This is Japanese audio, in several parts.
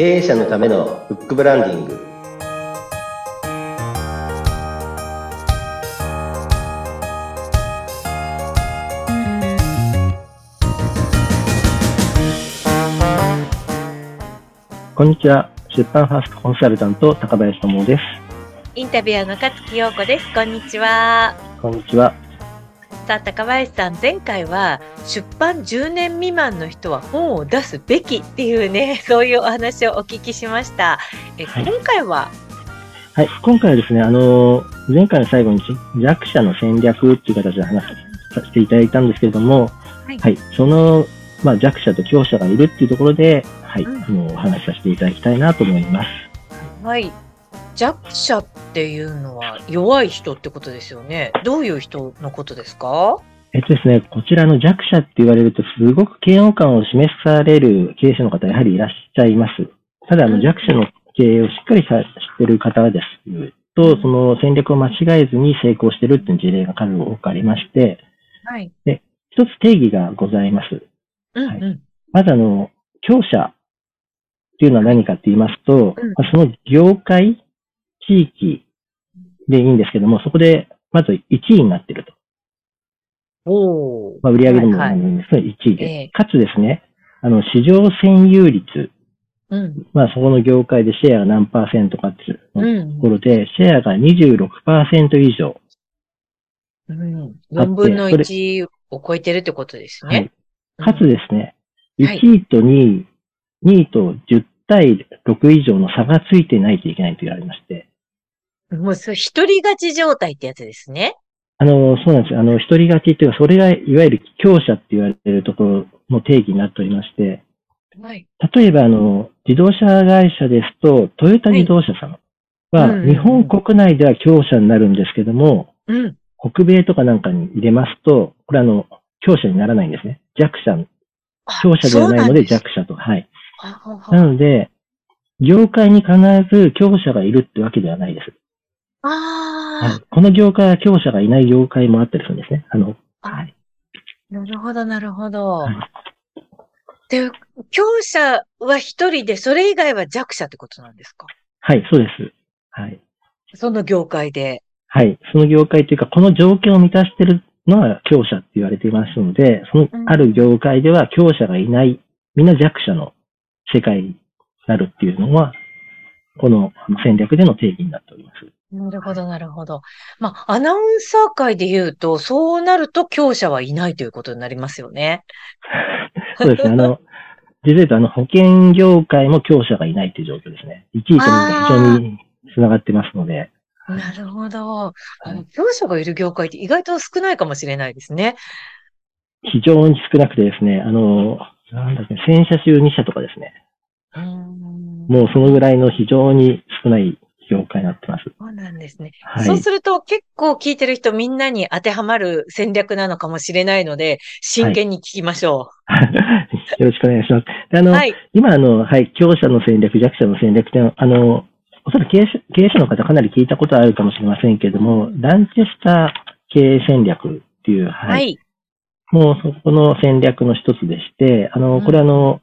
経営者のためのフックブランディングこんにちは。出版ファーストコンサルタント、高林智です。インタビュアーの勝木陽子です。こんにちは。こんにちは。高林さん、前回は出版10年未満の人は本を出すべきっていうね、そういうお話をお聞きしました。え、はい今回は、はい。今回はですね、あの、前回の最後に弱者の戦略っていう形で話させていただいたんですけれども、はいその、まあ、弱者と強者がいるっていうところで、はい、うんあのお話しさせていただきたいなと思います。はい。弱者っていうのは弱い人ってことですよね。どういう人のことですか？えっとですね、こちらの弱者って言われると、すごく嫌悪感を示される経営者の方、やはりいらっしゃいます。ただ、あの、うん弱者の経営をしっかりさ知ってる方ですと、その戦略を間違えずに成功してるっていう事例が数多くありまして、はい。一つ定義がございます。はいうんうん。まず、あの、強者っていうのは何かって言いますと、うんまあその業界、地域でいいんですけども、そこで、まず1位になってると。おー。まあ、売上でもはいはい何でもいいんですけど、1位で。ええかつですね、あの、市場占有率、うん。まあ、そこの業界でシェアが何パーセントかっていううとんころで、シェアが26%以上。うん。だって4分のそれ1を超えてるってことですはいね。。かつですね、はい1位と2位、2位と10対6以上の差がついてないといけないと言われまして、もう、そう、一人勝ち状態ってやつですね。あの、そうなんですよ。あの、一人勝ちっていうか、それがいわゆる強者って言われているところの定義になっておりまして、はい。例えば、あの、自動車会社ですと、トヨタ自動車さんは、日本国内では強者になるんですけども、うん。北米とかなんかに入れますと、これあの、強者にならないんですね。弱者、あ強者ではないので弱者と。はい。なので、業界に必ず強者がいるってわけではないです。あはいあ、この業界は強者がいない業界もあったりするんですね。あの、はい。なるほど、なるほど。はいで、強者は一人で、それ以外は弱者ってことなんですか？はい、そうです。はい。その業界で。はい。その業界というか、この条件を満たしているのは強者って言われていますので、そのうんある業界では強者がいない、みんな弱者の世界になるっていうのは、この戦略での定義になっております。なるほど、なるほど。まあ、アナウンサー界で言うと、そうなると強者はいないということになりますよね。そうですね。あの、実は言うと、あの、保険業界も強者がいないという状況ですね。1位と2位が非常に繋がってますので、なるほど。あのはい強者がいる業界って意外と少ないかもしれないですね。非常に少なくてですね、あの、なんだっけ、1000社中2社とかですね。もうそのぐらいの非常に少ない業界になってます。そうなんですね。はい。そうすると結構聞いてる人みんなに当てはまる戦略なのかもしれないので、真剣に聞きましょ よろしくお願いします。であう。の、はい。今、あの、はい、強者の戦略、弱者の戦略って、あの、おそらく経営者経営者の方かなり聞いたことあるかもしれませんけれども、ランチェスター経営戦略っていう、はい、はい。もうそこの戦略の一つでして、あの、うんこれあの、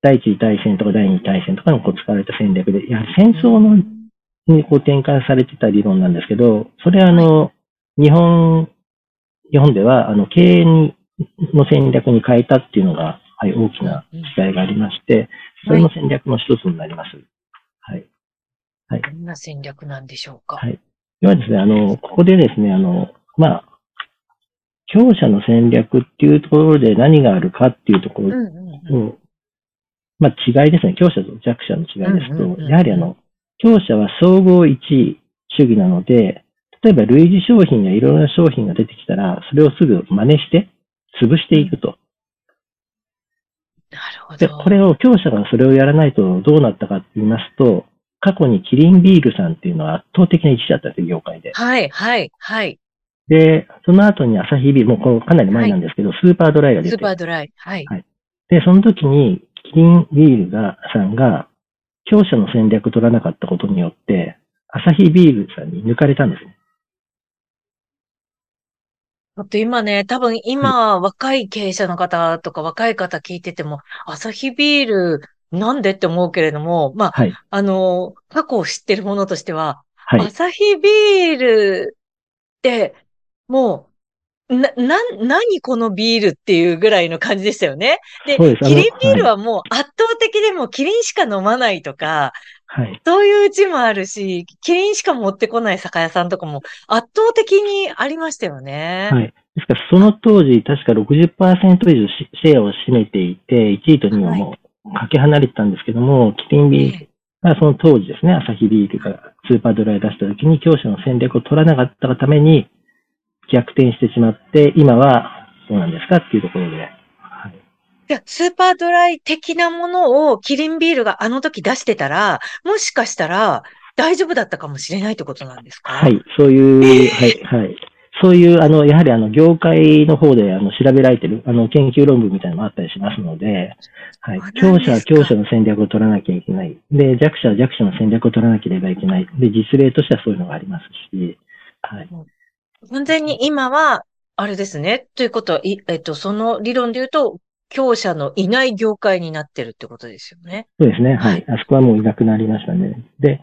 第一次大戦とか第二次大戦とかにこう使われた戦略で、いや、戦争のにこう転換されてた理論なんですけど、それはあの、日本、日本ではあの、経営にの戦略に変えたっていうのが、はい、大きな違いがありまして、それの戦略の一つになります。はい。どんな戦略なんでしょうか？はい。ではですね、あの、ここでですね、あの、まあ、強者の戦略っていうところで何があるかっていうところうんうんうん。と、まあ違いですね。強者と弱者の違いですと、やはりあの、強者は総合一位主義なので、例えば類似商品やいろいろな商品が出てきたら、それをすぐ真似して、潰していくと。なるほで、ど。これを強者がそれをやらないとどうなったかって言いますと、過去にキリンビールさんっていうのは圧倒的な一位だったんですよ、業界で。はい、はい、はい。で、その後にアサヒビール、もうかなり前なんですけど、スーパードライが出スてーパードライ。はい。で、その時に、キリンビールが、さんが、強者の戦略取らなかったことによって、アサヒビールさんに抜かれたんですね。だって今ね、多分今、若い経営者の方とか若い方聞いてても、アサヒビールなんでって思うけれども、まあ、はい。あの、過去を知ってるものとしては、はい。アサヒビールって、もう、な、な、何このビールっていうぐらいの感じでしたよね。で、でキリンビールはもう圧倒的でもうキリンしか飲まないとか、はい。そういううちもあるし、キリンしか持ってこない酒屋さんとかも圧倒的にありましたよね。はい。ですから、その当時、確か60%以上しシェアを占めていて、1位と2位はもうかけ離れてたんですけども、キリンビールえがその当時ですね、アサヒビールがスーパードライ出した時に、強者の戦略を取らなかったがために、逆転してしまって、今はどうなんですかっていうところで、はい。じゃあスーパードライ的なものをキリンビールがあの時出してたら、もしかしたら大丈夫だったかもしれないってことなんですか？はい、そういう、はい、はい。そういう、あの、やはりあの、業界の方で、あの、調べられてる、あの、研究論文みたいなのもあったりしますので、はい強者は強者の戦略を取らなきゃいけない。で、弱者は弱者の戦略を取らなければいけない。で、実例としてはそういうのがありますし、はい。完全に今は、あれですね。ということは、いえっと、その理論で言うと、強者のいない業界になってるってことですよね。そうですね。はい。あそこはもういなくなりましたね。で、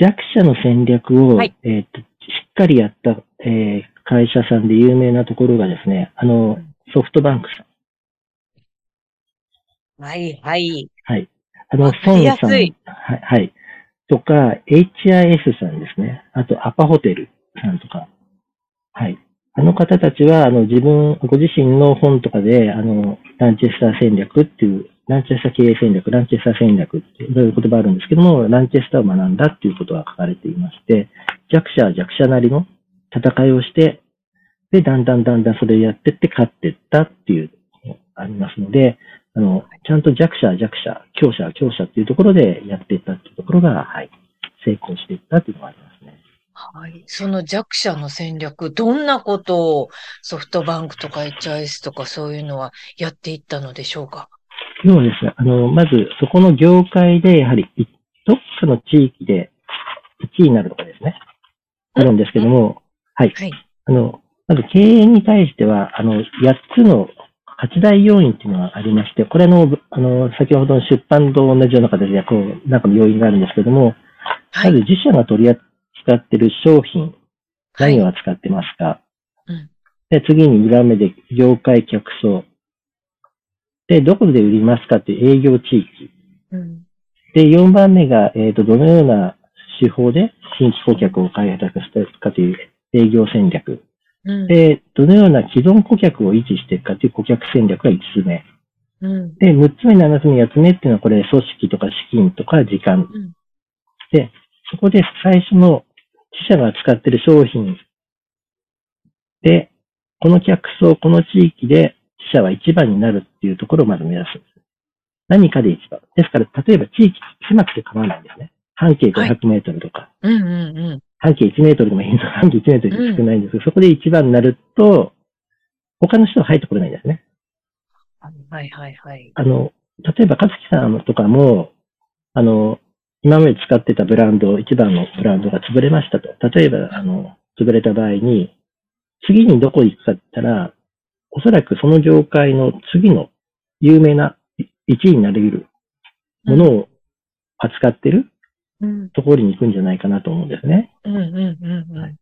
弱者の戦略を、はいえっと、しっかりやった、えー会社さんで有名なところがですね、あの、ソフトバンクさん。はい、はい。はい。あの、孫さん。はい。はい。とか、HIS さんですね。あと、アパホテルさんとか。はい。あの方たちは、あの、自分、ご自身の本とかで、あの、ランチェスター戦略っていう、ランチェスター経営戦略、ランチェスター戦略っていうそういう言葉あるんですけども、ランチェスターを学んだっていうことが書かれていまして、弱者は弱者なりの戦いをして、で、だんだんだんだんそれをやってって勝ってったっていうのがありますので、あの、ちゃんと弱者は弱者、強者は強者っていうところでやっていったっていうところが、はい、成功していったっていうのが。その弱者の戦略、どんなことをソフトバンクとか HIS とかそういうのはやっていったのでしょうか？要はですね、あの、まずそこの業界で、やはり、いどっかの地域で1位になるとかですね、あるんですけども、はい。はい。あの、まず経営に対しては、あの、8つの8大要因っていうのがありまして、これあの、ぶあの、先ほどの出版と同じような形で、こう、なんかの要因があるんですけども、はい。まず自社が取り扱っている商品、はい何を扱ってますか、うんで、次に2番目で業界客層。で、どこで売りますか？って営業地域。うんで、4番目が、えっ、と、どのような手法で新規顧客を開発していくかという営業戦略。うんで、どのような既存顧客を維持していくかという顧客戦略が5つ目。うんで、6つ目、7つ目、8つ目っていうのはこれ、組織とか資金とか時間。うんで、そこで最初の自社が使っている商品で、この客層、この地域で自社は一番になるっていうところをまず目指すんです。何かで一番。ですから、例えば地域狭くて構わないんですね。半径500メートルとか、うんうんうん。半径1メートルでもいいの、半径1メートルで少ないんですけど、そこで一番になると、他の人は入ってこれないんですね。はいはいはい。あの、例えば、かつきさんとかも、あの、今まで使ってたブランド、一番のブランドが潰れましたと。例えば、あの、潰れた場合に、次にどこ行くかって言ったら、おそらくその業界の次の有名な1位になれるものを扱ってるうんところに行くんじゃないかなと思うんですね。うんうんうんうん。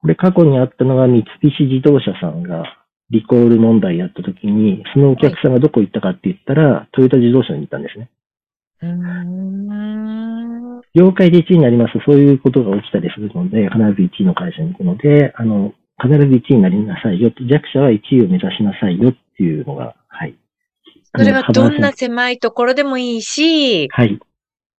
これ過去にあったのが三菱自動車さんがリコール問題やった時に、そのお客さんがどこ行ったかって言ったら、トヨタ自動車に行ったんですね。うーん業界で1位になりますと、そういうことが起きたりするので、必ず1位の会社に行くので、あの、必ず1位になりなさいよ弱者は1位を目指しなさいよっていうのが、はい。それはどんな狭いところでもいいし、はい。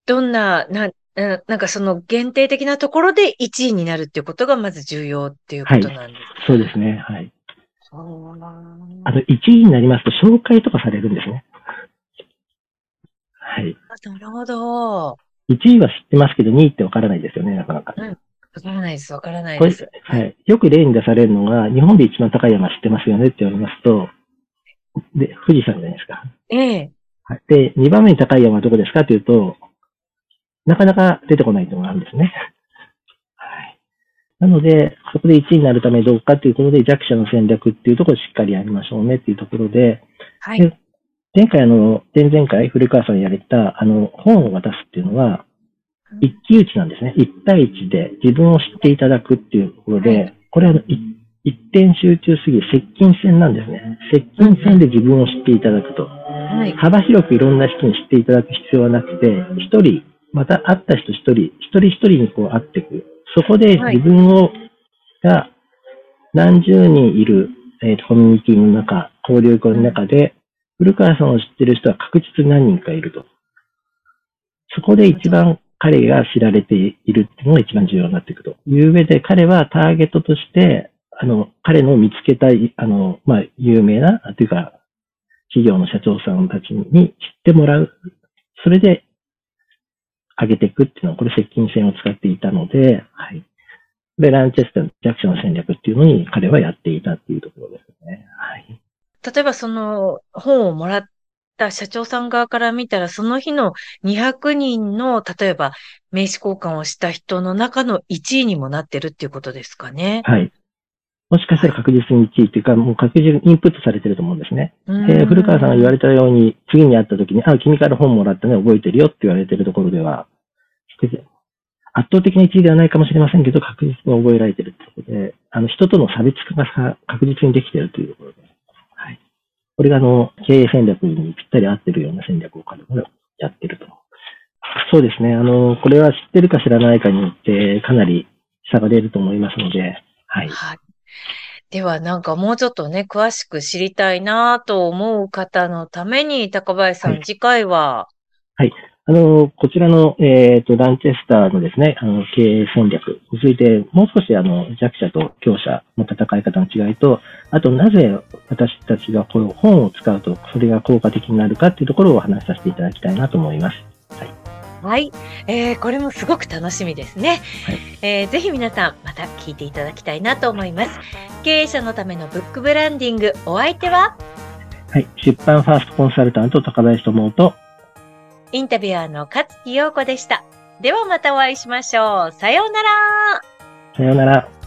どんな、な、ななんかその限定的なところで1位になるっていうことがまず重要っていうことなんです。そうですね。はい。そうなんあの、1位になりますと、紹介とかされるんですね。はい。なるほど。わ1位は知ってますけど、2位ってわからないですよね、なかなか。からないです。わからないです。はい。よく例に出されるのが、日本で一番高い山知ってますよねって言われますと、で、富士山じゃないですか。ええ。はい。で、2番目に高い山はどこですかというと、なかなか出てこないというのがあるんですね。はい。なので、そこで1位になるためにどうかということで、弱者の戦略っていうところをしっかりやりましょうねっていうところで、はい。で前回あの、前々回古川さんやれた、あの、本を渡すっていうのは、一騎打ちなんですね。一対一で自分を知っていただくっていうところで、はいこれはあのい一点集中すぎる接近戦なんですね。接近戦で自分を知っていただくと。はい。幅広くいろんな人に知っていただく必要はなくて、一人、また会った人一人、一人一人にこう会っていく。そこではい自分を、が何十人いる、えーとコミュニティの中、交流会の中で、古川さんを知ってる人は確実に何人かいると。そこで一番彼が知られているっていうのが一番重要になっていくという上で、彼はターゲットとして、あの、彼の見つけたい、あの、まあ、有名な、というか、企業の社長さんたちに知ってもらう。それで、上げていくっていうのは、これ接近戦を使っていたので、はい。で、ランチェスターの弱者の戦略っていうのに彼はやっていたっていうところですね。はい。例えばその本をもらった社長さん側から見たら、その日の200人の、例えば名刺交換をした人の中の1位にもなってるっていうことですかね。はい。もしかしたら確実に1位っていうか、もう確実にインプットされてると思うんですね。で、古川さんが言われたように、次に会った時に、あ、君から本もらったね、覚えてるよって言われてるところでは、圧倒的な1位ではないかもしれませんけど、確実に覚えられてるってことで、あの、人との差別化がさ確実にできてるというところ。これが、あの、経営戦略にぴったり合ってるような戦略を彼もやってると。そうですね。あの、これは知ってるか知らないかによって、かなり差が出ると思いますので、はい。はい。では、なんかもうちょっとね、詳しく知りたいなと思う方のために、高林さん、はい次回は、あの、こちらの、えっ、と、ランチェスターのですね、あの、経営戦略について、もう少し、あの、弱者と強者の戦い方の違いと、あと、なぜ私たちがこの本を使うと、それが効果的になるかっていうところをお話しさせていただきたいなと思います。はい。えー、これもすごく楽しみですね。はいえーぜひ皆さん、また聞いていただきたいなと思います。経営者のためのブックブランディング、お相手は、はい。出版ファーストコンサルタント、高林智と、インタビュアーの勝木陽子でした。ではまたお会いしましょう。さようなら。さようなら。